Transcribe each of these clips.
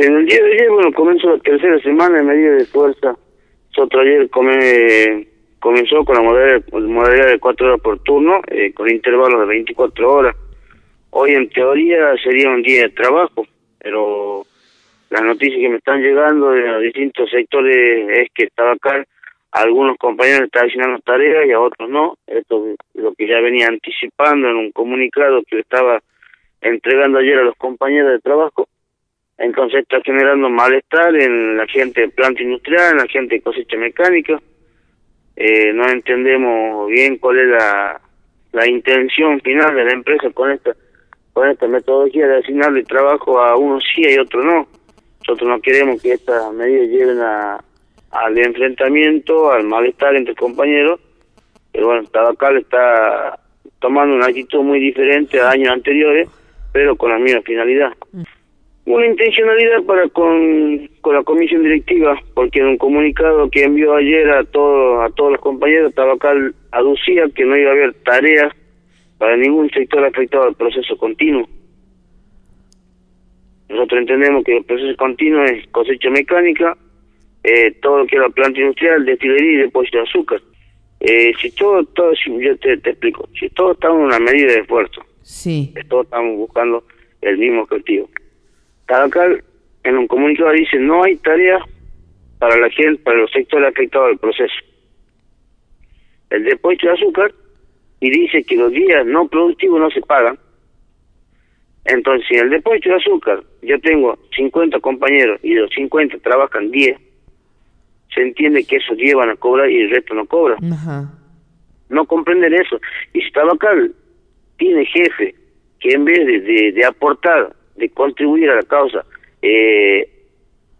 El día de ayer, bueno, comenzó la tercera semana en medida de fuerza. Otro ayer come, comenzó con la modalidad, de cuatro horas por turno, eh, con intervalos de 24 horas. Hoy en teoría sería un día de trabajo, pero las noticias que me están llegando de los distintos sectores es que estaba acá algunos compañeros están haciendo tareas y a otros no. Esto es lo que ya venía anticipando en un comunicado que estaba entregando ayer a los compañeros de trabajo. Entonces está generando malestar en la gente de planta industrial, en la gente de cosecha mecánica. Eh, no entendemos bien cuál es la, la intención final de la empresa con esta con esta metodología de asignarle trabajo a uno sí y otro no. Nosotros no queremos que estas medidas lleven a, al enfrentamiento, al malestar entre compañeros. Pero bueno, Tabacal está tomando una actitud muy diferente a años anteriores, pero con la misma finalidad. Una intencionalidad para con, con la comisión directiva, porque en un comunicado que envió ayer a todos a todos los compañeros, Tabacal aducía que no iba a haber tareas para ningún sector afectado al proceso continuo. Nosotros entendemos que el proceso continuo es cosecha mecánica, eh, todo lo que es la planta industrial, destilería y depósito de azúcar. Eh, si todo, todo yo te, explico, si todos estamos en una medida de esfuerzo, sí. todos estamos buscando el mismo objetivo. Cada cual en un comunicado dice no hay tarea para la gente, para los sectores afectados al proceso. El depósito de azúcar y dice que los días no productivos no se pagan. Entonces, si en el depósito de azúcar yo tengo 50 compañeros y de los 50 trabajan 10, se entiende que esos llevan a cobrar y el resto no cobra. No comprenden eso. Y si Tabacal tiene jefe que en vez de, de, aportar, de contribuir a la causa, eh,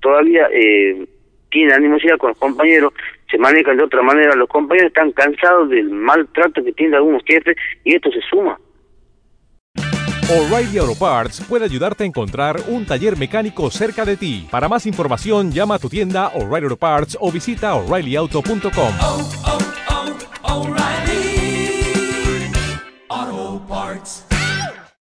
todavía eh, tiene animosidad con los compañeros, se manejan de otra manera, los compañeros están cansados del maltrato que tienen algunos jefes y esto se suma. O'Reilly Auto Parts puede ayudarte a encontrar un taller mecánico cerca de ti. Para más información, llama a tu tienda O'Reilly Auto Parts o visita oreillyauto.com.